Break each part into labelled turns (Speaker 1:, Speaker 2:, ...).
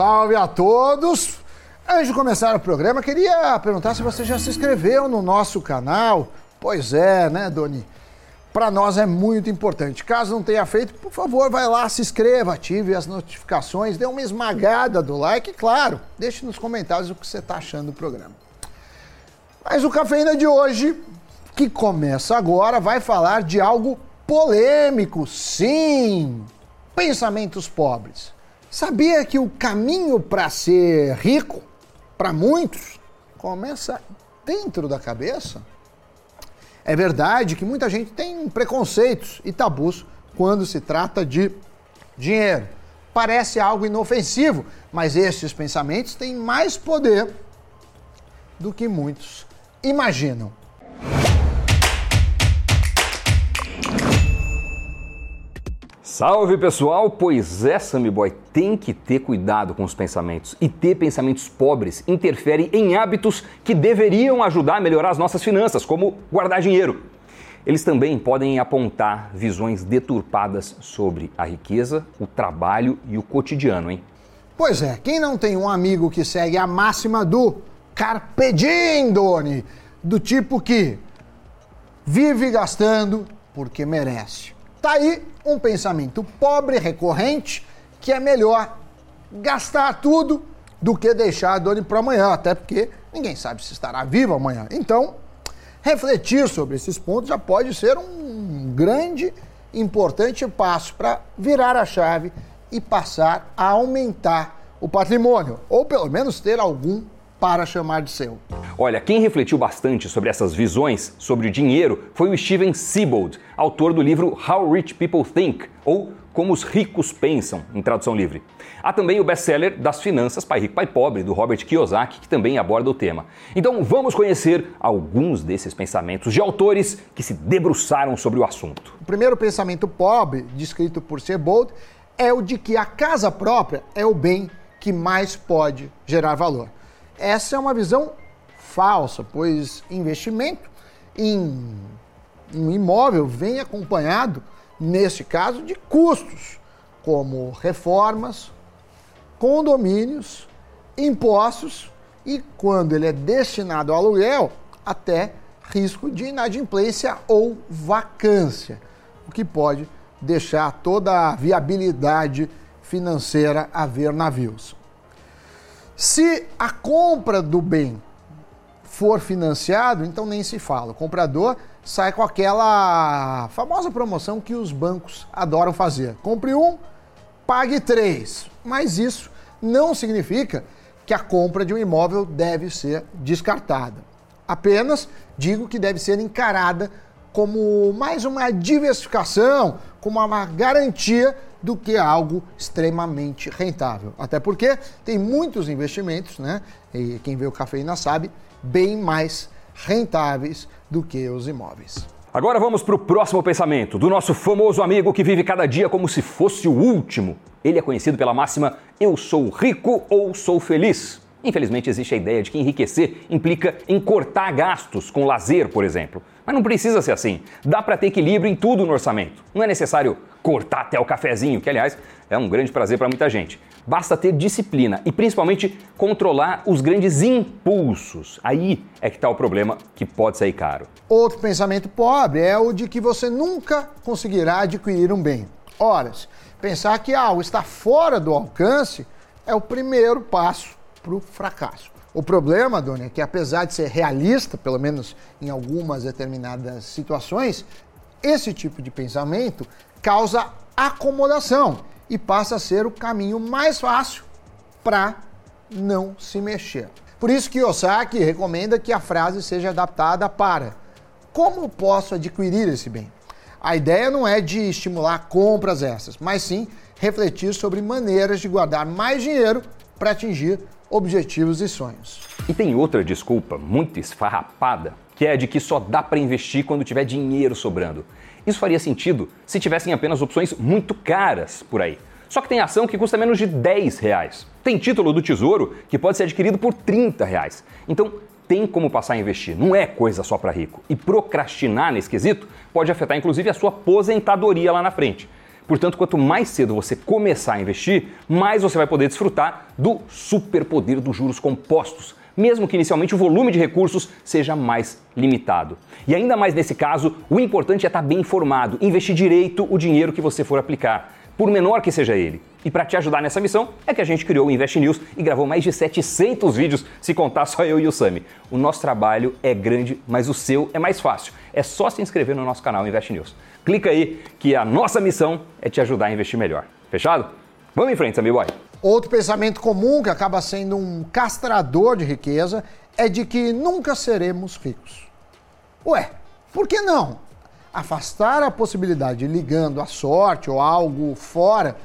Speaker 1: Salve a todos! Antes de começar o programa, queria perguntar se você já se inscreveu no nosso canal. Pois é, né, Doni? Para nós é muito importante. Caso não tenha feito, por favor, vai lá, se inscreva, ative as notificações, dê uma esmagada do like e, claro, deixe nos comentários o que você está achando do programa. Mas o Cafeína de hoje, que começa agora, vai falar de algo polêmico, sim! Pensamentos pobres. Sabia que o caminho para ser rico, para muitos, começa dentro da cabeça? É verdade que muita gente tem preconceitos e tabus quando se trata de dinheiro. Parece algo inofensivo, mas esses pensamentos têm mais poder do que muitos imaginam.
Speaker 2: Salve pessoal! Pois é, Sammy Boy, tem que ter cuidado com os pensamentos. E ter pensamentos pobres interfere em hábitos que deveriam ajudar a melhorar as nossas finanças, como guardar dinheiro. Eles também podem apontar visões deturpadas sobre a riqueza, o trabalho e o cotidiano, hein?
Speaker 1: Pois é, quem não tem um amigo que segue a máxima do Carpe Diem, Doni, do tipo que vive gastando porque merece. Tá aí um pensamento pobre, recorrente, que é melhor gastar tudo do que deixar a dor para amanhã, até porque ninguém sabe se estará vivo amanhã. Então, refletir sobre esses pontos já pode ser um grande, importante passo para virar a chave e passar a aumentar o patrimônio, ou pelo menos ter algum para chamar de seu.
Speaker 2: Olha, quem refletiu bastante sobre essas visões sobre o dinheiro foi o Steven Siebold, autor do livro How Rich People Think, ou Como os Ricos Pensam, em tradução livre. Há também o best-seller das finanças Pai Rico, Pai Pobre, do Robert Kiyosaki, que também aborda o tema. Então vamos conhecer alguns desses pensamentos de autores que se debruçaram sobre o assunto.
Speaker 1: O primeiro pensamento pobre, descrito por Siebold, é o de que a casa própria é o bem que mais pode gerar valor. Essa é uma visão falsa, pois investimento em um imóvel vem acompanhado, neste caso, de custos, como reformas, condomínios, impostos e, quando ele é destinado ao aluguel, até risco de inadimplência ou vacância, o que pode deixar toda a viabilidade financeira a ver navios. Se a compra do bem for financiado, então nem se fala. O comprador sai com aquela famosa promoção que os bancos adoram fazer. Compre um, pague três. Mas isso não significa que a compra de um imóvel deve ser descartada. Apenas digo que deve ser encarada como mais uma diversificação, como uma garantia do que algo extremamente rentável. Até porque tem muitos investimentos, né? E quem vê o cafeína sabe, bem mais rentáveis do que os imóveis.
Speaker 2: Agora vamos para o próximo pensamento do nosso famoso amigo que vive cada dia como se fosse o último. Ele é conhecido pela máxima eu sou rico ou sou feliz. Infelizmente, existe a ideia de que enriquecer implica em cortar gastos com lazer, por exemplo. Mas não precisa ser assim. Dá para ter equilíbrio em tudo no orçamento. Não é necessário cortar até o cafezinho, que aliás é um grande prazer para muita gente. Basta ter disciplina e principalmente controlar os grandes impulsos. Aí é que está o problema que pode sair caro.
Speaker 1: Outro pensamento pobre é o de que você nunca conseguirá adquirir um bem. Ora, pensar que algo está fora do alcance é o primeiro passo para o fracasso. O problema, Dona, é que apesar de ser realista, pelo menos em algumas determinadas situações, esse tipo de pensamento causa acomodação e passa a ser o caminho mais fácil para não se mexer. Por isso que Osaki recomenda que a frase seja adaptada para como posso adquirir esse bem? A ideia não é de estimular compras essas, mas sim refletir sobre maneiras de guardar mais dinheiro para atingir objetivos e sonhos.
Speaker 2: E tem outra desculpa muito esfarrapada, que é a de que só dá para investir quando tiver dinheiro sobrando. Isso faria sentido se tivessem apenas opções muito caras por aí. Só que tem ação que custa menos de 10 reais. Tem título do Tesouro que pode ser adquirido por 30 reais. Então tem como passar a investir, não é coisa só para rico. E procrastinar nesse quesito pode afetar inclusive a sua aposentadoria lá na frente. Portanto, quanto mais cedo você começar a investir, mais você vai poder desfrutar do superpoder dos juros compostos, mesmo que inicialmente o volume de recursos seja mais limitado. E ainda mais nesse caso, o importante é estar bem informado, investir direito o dinheiro que você for aplicar, por menor que seja ele. E para te ajudar nessa missão é que a gente criou o Invest News e gravou mais de 700 vídeos, se contar só eu e o Sami. O nosso trabalho é grande, mas o seu é mais fácil. É só se inscrever no nosso canal Invest News. Clica aí que a nossa missão é te ajudar a investir melhor. Fechado? Vamos em frente, Sammy Boy.
Speaker 1: Outro pensamento comum que acaba sendo um castrador de riqueza é de que nunca seremos ricos. Ué, por que não? Afastar a possibilidade ligando a sorte ou algo fora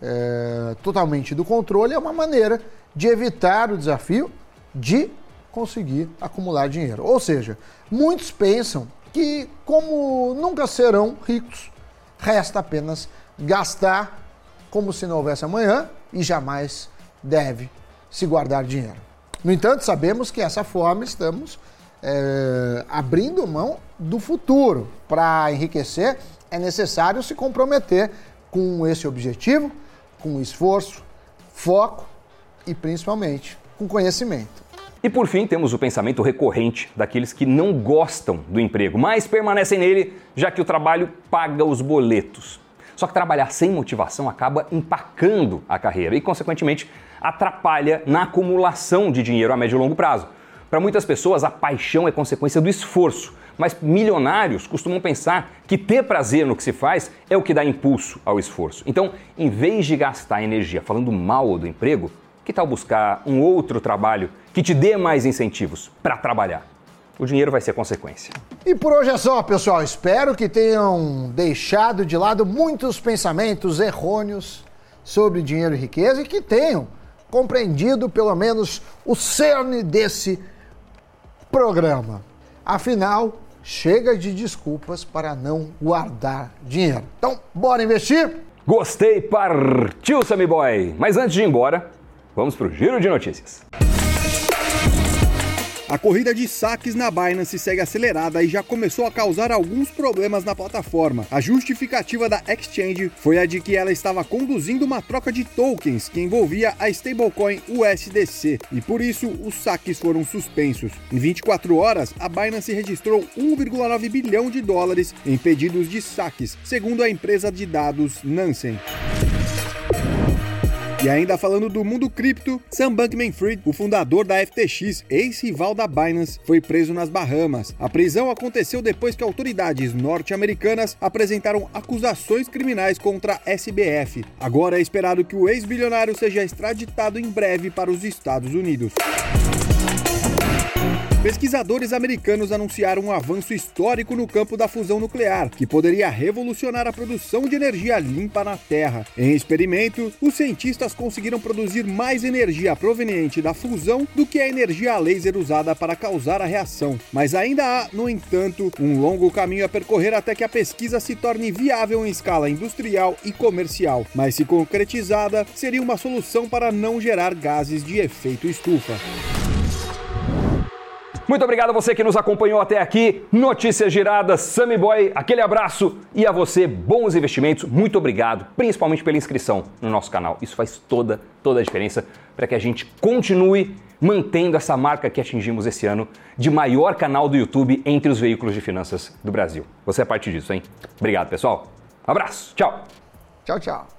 Speaker 1: é, totalmente do controle é uma maneira de evitar o desafio de conseguir acumular dinheiro. Ou seja, muitos pensam que, como nunca serão ricos, resta apenas gastar como se não houvesse amanhã e jamais deve se guardar dinheiro. No entanto, sabemos que essa forma estamos é, abrindo mão do futuro. Para enriquecer, é necessário se comprometer com esse objetivo, com esforço, foco e principalmente com conhecimento.
Speaker 2: E por fim, temos o pensamento recorrente daqueles que não gostam do emprego, mas permanecem nele já que o trabalho paga os boletos. Só que trabalhar sem motivação acaba empacando a carreira e, consequentemente, atrapalha na acumulação de dinheiro a médio e longo prazo. Para muitas pessoas, a paixão é consequência do esforço, mas milionários costumam pensar que ter prazer no que se faz é o que dá impulso ao esforço. Então, em vez de gastar energia falando mal do emprego, que tal buscar um outro trabalho que te dê mais incentivos para trabalhar? O dinheiro vai ser consequência.
Speaker 1: E por hoje é só, pessoal. Espero que tenham deixado de lado muitos pensamentos errôneos sobre dinheiro e riqueza e que tenham compreendido pelo menos o cerne desse programa. Afinal, chega de desculpas para não guardar dinheiro. Então, bora investir?
Speaker 2: Gostei, partiu, Sammy Boy! Mas antes de ir embora, Vamos para o giro de notícias.
Speaker 3: A corrida de saques na Binance segue acelerada e já começou a causar alguns problemas na plataforma. A justificativa da exchange foi a de que ela estava conduzindo uma troca de tokens que envolvia a stablecoin USDC e por isso os saques foram suspensos. Em 24 horas, a Binance registrou 1,9 bilhão de dólares em pedidos de saques, segundo a empresa de dados Nansen. E ainda falando do mundo cripto, Sam Bankman-Fried, o fundador da FTX, ex-rival da Binance, foi preso nas Bahamas. A prisão aconteceu depois que autoridades norte-americanas apresentaram acusações criminais contra a SBF. Agora é esperado que o ex-bilionário seja extraditado em breve para os Estados Unidos. Pesquisadores americanos anunciaram um avanço histórico no campo da fusão nuclear, que poderia revolucionar a produção de energia limpa na Terra. Em experimento, os cientistas conseguiram produzir mais energia proveniente da fusão do que a energia laser usada para causar a reação. Mas ainda há, no entanto, um longo caminho a percorrer até que a pesquisa se torne viável em escala industrial e comercial. Mas se concretizada, seria uma solução para não gerar gases de efeito estufa.
Speaker 2: Muito obrigado a você que nos acompanhou até aqui. Notícias giradas, Sammy Boy, aquele abraço e a você, bons investimentos. Muito obrigado, principalmente pela inscrição no nosso canal. Isso faz toda, toda a diferença para que a gente continue mantendo essa marca que atingimos esse ano de maior canal do YouTube entre os veículos de finanças do Brasil. Você é parte disso, hein? Obrigado, pessoal. Abraço. Tchau.
Speaker 1: Tchau, tchau.